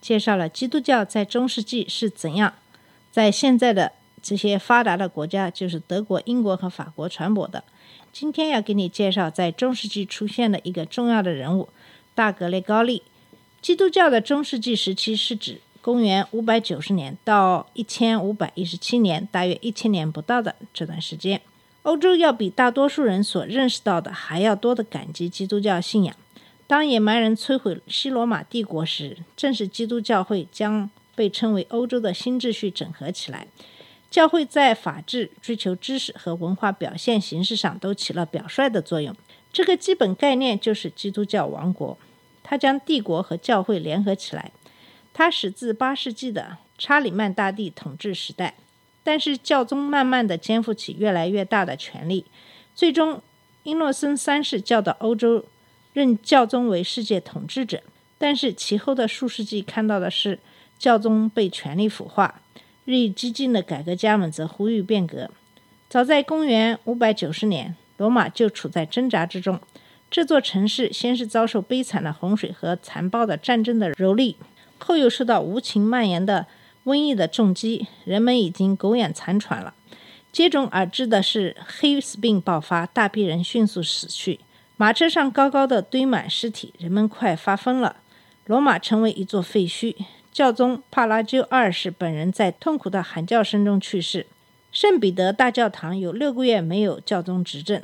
介绍了基督教在中世纪是怎样在现在的这些发达的国家，就是德国、英国和法国传播的。今天要给你介绍在中世纪出现的一个重要的人物——大格雷高利。基督教的中世纪时期是指公元590年到1517年，大约一千年不到的这段时间。欧洲要比大多数人所认识到的还要多的感激基督教信仰。当野蛮人摧毁西罗马帝国时，正是基督教会将被称为欧洲的新秩序整合起来。教会在法治、追求知识和文化表现形式上都起了表率的作用。这个基本概念就是基督教王国，它将帝国和教会联合起来。它始自八世纪的查理曼大帝统治时代，但是教宗慢慢地肩负起越来越大的权力，最终英诺森三世教导欧洲。任教宗为世界统治者，但是其后的数世纪看到的是教宗被权力腐化，日益激进的改革家们则呼吁变革。早在公元590年，罗马就处在挣扎之中。这座城市先是遭受悲惨的洪水和残暴的战争的蹂躏，后又受到无情蔓延的瘟疫的重击，人们已经苟延残喘了。接踵而至的是黑死病爆发，大批人迅速死去。马车上高高的堆满尸体，人们快发疯了。罗马成为一座废墟。教宗帕拉鸠二世本人在痛苦的喊叫声中去世。圣彼得大教堂有六个月没有教宗执政。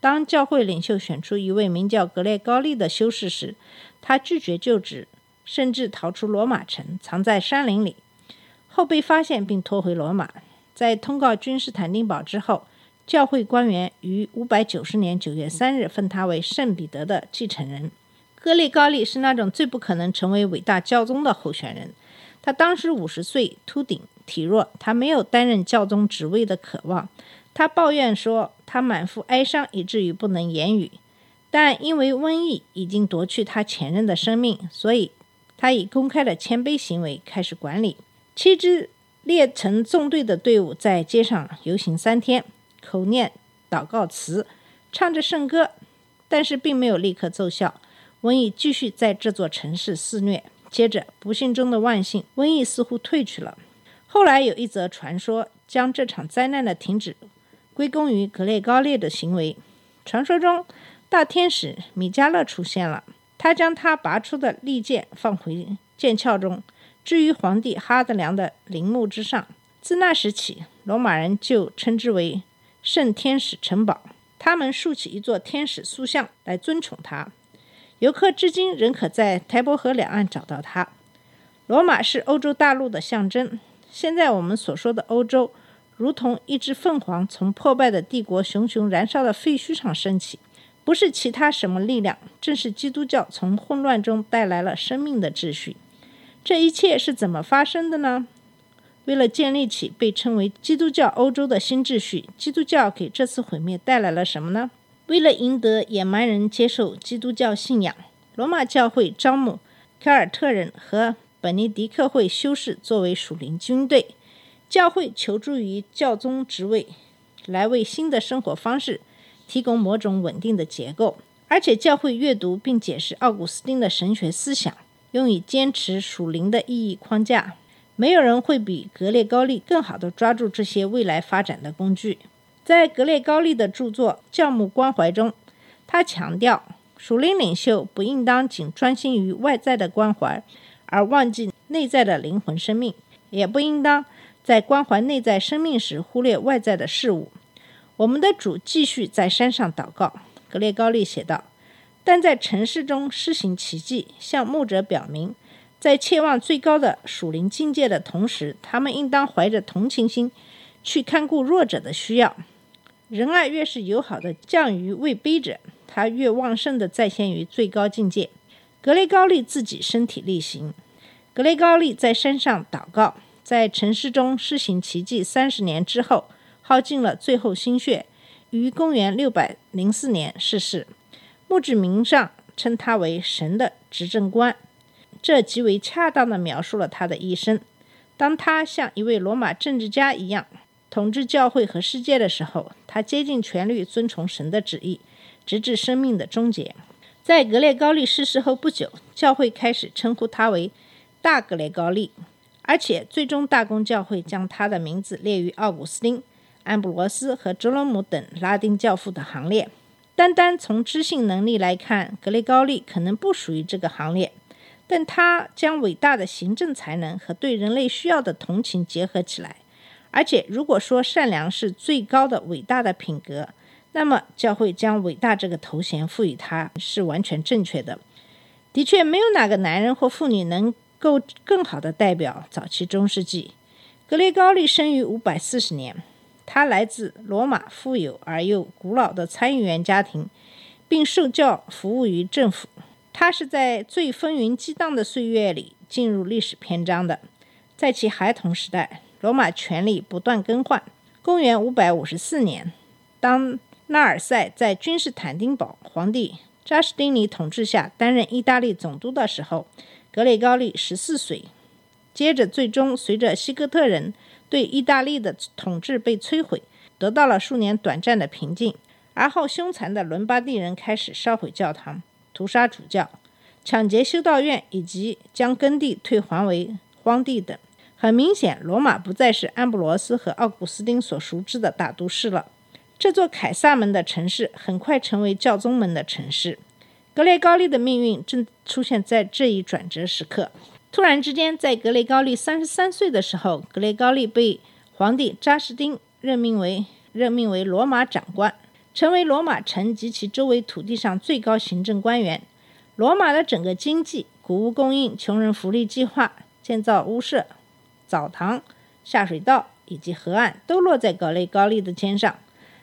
当教会领袖选出一位名叫格列高利的修士时，他拒绝就职，甚至逃出罗马城，藏在山林里。后被发现并拖回罗马。在通告君士坦丁堡之后。教会官员于五百九十年九月三日封他为圣彼得的继承人。格列高利是那种最不可能成为伟大教宗的候选人。他当时五十岁，秃顶，体弱，他没有担任教宗职位的渴望。他抱怨说，他满腹哀伤，以至于不能言语。但因为瘟疫已经夺去他前任的生命，所以他以公开的谦卑行为开始管理。七支列成纵队的队伍在街上游行三天。口念祷告词，唱着圣歌，但是并没有立刻奏效。瘟疫继续在这座城市肆虐。接着，不幸中的万幸，瘟疫似乎退去了。后来有一则传说，将这场灾难的停止归功于格列高利的行为。传说中，大天使米迦勒出现了，他将他拔出的利剑放回剑鞘中，置于皇帝哈德良的陵墓之上。自那时起，罗马人就称之为。圣天使城堡，他们竖起一座天使塑像来尊崇他。游客至今仍可在台伯河两岸找到它。罗马是欧洲大陆的象征。现在我们所说的欧洲，如同一只凤凰从破败的帝国熊熊燃烧的废墟上升起，不是其他什么力量，正是基督教从混乱中带来了生命的秩序。这一切是怎么发生的呢？为了建立起被称为基督教欧洲的新秩序，基督教给这次毁灭带来了什么呢？为了赢得野蛮人接受基督教信仰，罗马教会招募凯尔特人和本尼迪克会修士作为属灵军队。教会求助于教宗职位，来为新的生活方式提供某种稳定的结构。而且，教会阅读并解释奥古斯丁的神学思想，用以坚持属灵的意义框架。没有人会比格列高利更好地抓住这些未来发展的工具。在格列高利的著作《教牧关怀》中，他强调，属灵领袖不应当仅专心于外在的关怀，而忘记内在的灵魂生命；也不应当在关怀内在生命时忽略外在的事物。我们的主继续在山上祷告，格列高利写道：“但在城市中施行奇迹，向牧者表明。”在切望最高的属灵境界的同时，他们应当怀着同情心去看顾弱者的需要。仁爱越是友好的降于位卑者，他越旺盛的再现于最高境界。格雷高利自己身体力行，格雷高利在山上祷告，在城市中施行奇迹三十年之后，耗尽了最后心血，于公元六百零四年逝世。墓志铭上称他为神的执政官，这极为恰当地描述了他的一生。当他像一位罗马政治家一样统治教会和世界的时候，他竭尽全力遵从神的旨意，直至生命的终结。在格列高利逝世后不久，教会开始称呼他为大格列高利，而且最终大公教会将他的名字列于奥古斯丁、安布罗斯和哲罗姆等拉丁教父的行列。单单从知性能力来看，格雷高利可能不属于这个行列。但他将伟大的行政才能和对人类需要的同情结合起来，而且如果说善良是最高的伟大的品格，那么教会将伟大这个头衔赋予他是完全正确的。的确，没有哪个男人或妇女能够更好的代表早期中世纪。格雷高利生于五百四十年，他来自罗马富有而又古老的参议员家庭，并受教服务于政府。他是在最风云激荡的岁月里进入历史篇章的。在其孩童时代，罗马权力不断更换。公元554年，当纳尔塞在君士坦丁堡皇帝扎什丁尼统治下担任意大利总督的时候，格雷高利十四岁。接着，最终随着西哥特人对意大利的统治被摧毁，得到了数年短暂的平静。而后，凶残的伦巴第人开始烧毁教堂。屠杀主教、抢劫修道院以及将耕地退还为荒地等，很明显，罗马不再是安布罗斯和奥古斯丁所熟知的大都市了。这座凯撒门的城市很快成为教宗们的城市。格雷高利的命运正出现在这一转折时刻。突然之间，在格雷高利三十三岁的时候，格雷高利被皇帝扎什丁任命为任命为罗马长官。成为罗马城及其周围土地上最高行政官员。罗马的整个经济、谷物供应、穷人福利计划、建造屋舍、澡堂、下水道以及河岸，都落在格雷高利的肩上。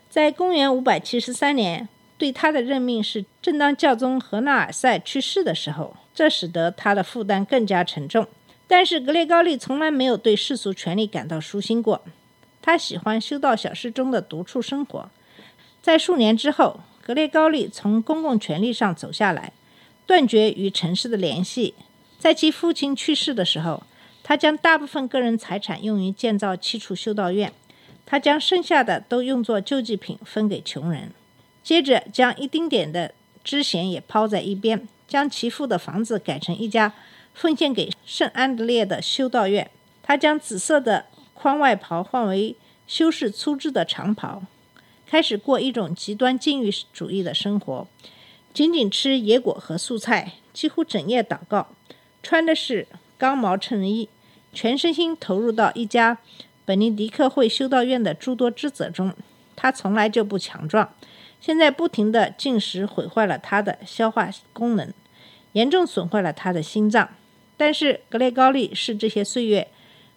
在公元573年，对他的任命是正当教宗何纳尔塞去世的时候，这使得他的负担更加沉重。但是格雷高利从来没有对世俗权利感到舒心过，他喜欢修道小室中的独处生活。在数年之后，格列高利从公共权力上走下来，断绝与城市的联系。在其父亲去世的时候，他将大部分个人财产用于建造七处修道院，他将剩下的都用作救济品分给穷人。接着，将一丁点的支弦也抛在一边，将其父的房子改成一家奉献给圣安德烈的修道院。他将紫色的宽外袍换为修饰粗制的长袍。开始过一种极端禁欲主义的生活，仅仅吃野果和素菜，几乎整夜祷告，穿的是钢毛衬衣，全身心投入到一家本尼迪克会修道院的诸多职责中。他从来就不强壮，现在不停的进食毁坏了他的消化功能，严重损坏了他的心脏。但是格雷高利视这些岁月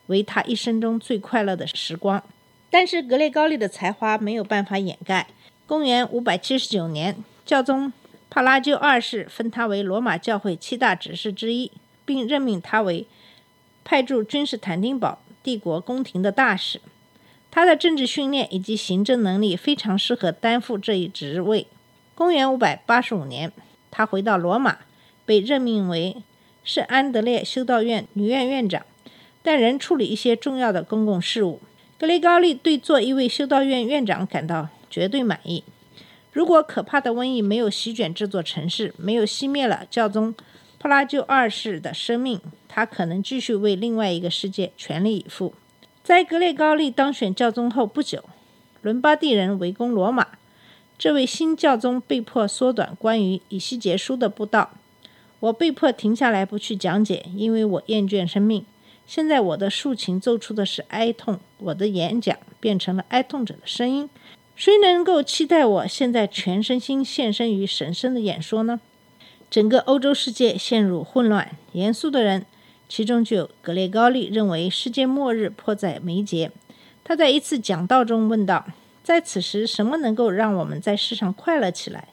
为他一生中最快乐的时光。但是格列高利的才华没有办法掩盖。公元579年，教宗帕拉鸠二世封他为罗马教会七大执事之一，并任命他为派驻君士坦丁堡帝国宫廷的大使。他的政治训练以及行政能力非常适合担负这一职位。公元585年，他回到罗马，被任命为圣安德烈修道院女院院长，但仍处理一些重要的公共事务。格雷高利对做一位修道院院长感到绝对满意。如果可怕的瘟疫没有席卷这座城市，没有熄灭了教宗普拉就二世的生命，他可能继续为另外一个世界全力以赴。在格雷高利当选教宗后不久，伦巴第人围攻罗马，这位新教宗被迫缩短关于以西结书的布道。我被迫停下来不去讲解，因为我厌倦生命。现在我的竖琴奏出的是哀痛，我的演讲变成了哀痛者的声音。谁能够期待我现在全身心献身于神圣的演说呢？整个欧洲世界陷入混乱。严肃的人，其中就有格列高利，认为世界末日迫在眉睫。他在一次讲道中问道：“在此时，什么能够让我们在世上快乐起来？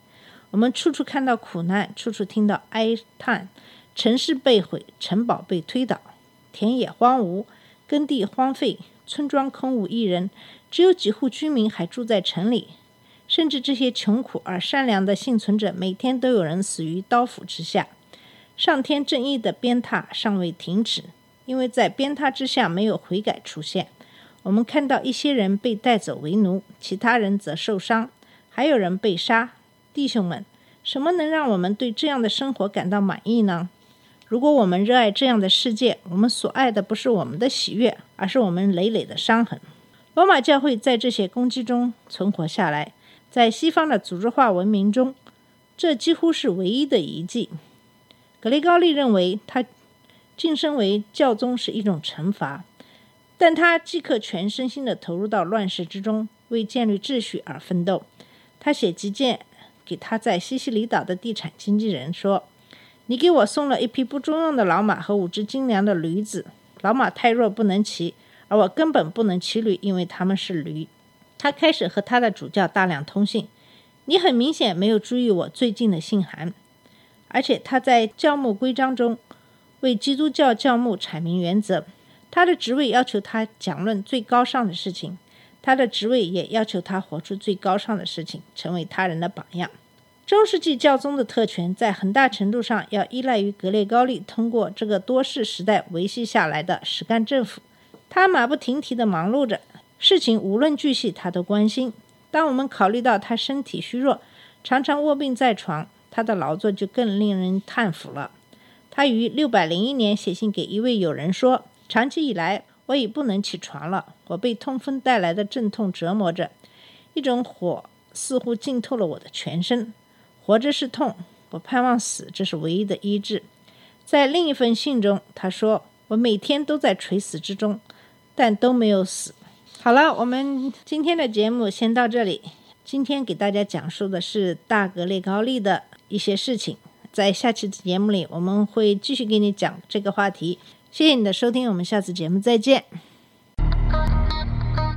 我们处处看到苦难，处处听到哀叹，城市被毁，城堡被推倒。”田野荒芜，耕地荒废，村庄空无一人，只有几户居民还住在城里。甚至这些穷苦而善良的幸存者，每天都有人死于刀斧之下。上天正义的鞭挞尚未停止，因为在鞭挞之下没有悔改出现。我们看到一些人被带走为奴，其他人则受伤，还有人被杀。弟兄们，什么能让我们对这样的生活感到满意呢？如果我们热爱这样的世界，我们所爱的不是我们的喜悦，而是我们累累的伤痕。罗马教会在这些攻击中存活下来。在西方的组织化文明中，这几乎是唯一的遗迹。格雷高利认为，他晋升为教宗是一种惩罚，但他即刻全身心地投入到乱世之中，为建立秩序而奋斗。他写急件给他在西西里岛的地产经纪人说：“你给我送了一匹不中用的老马和五只精良的驴子，老马太弱不能骑，而我根本不能骑驴，因为他们是驴。”他开始和他的主教大量通信。你很明显没有注意我最近的信函，而且他在教牧规章中为基督教教牧阐明原则。他的职位要求他讲论最高尚的事情，他的职位也要求他活出最高尚的事情，成为他人的榜样。中世纪教宗的特权在很大程度上要依赖于格列高利通过这个多世时代维系下来的实干政府。他马不停蹄地忙碌着。事情无论巨细，他都关心。当我们考虑到他身体虚弱，常常卧病在床，他的劳作就更令人叹服了。他于六百零一年写信给一位友人说：“长期以来，我已不能起床了。我被痛风带来的阵痛折磨着，一种火似乎浸透了我的全身。活着是痛，我盼望死，这是唯一的医治。”在另一封信中，他说：“我每天都在垂死之中，但都没有死。”好了，我们今天的节目先到这里。今天给大家讲述的是大格列高利的一些事情，在下期的节目里我们会继续给你讲这个话题。谢谢你的收听，我们下次节目再见。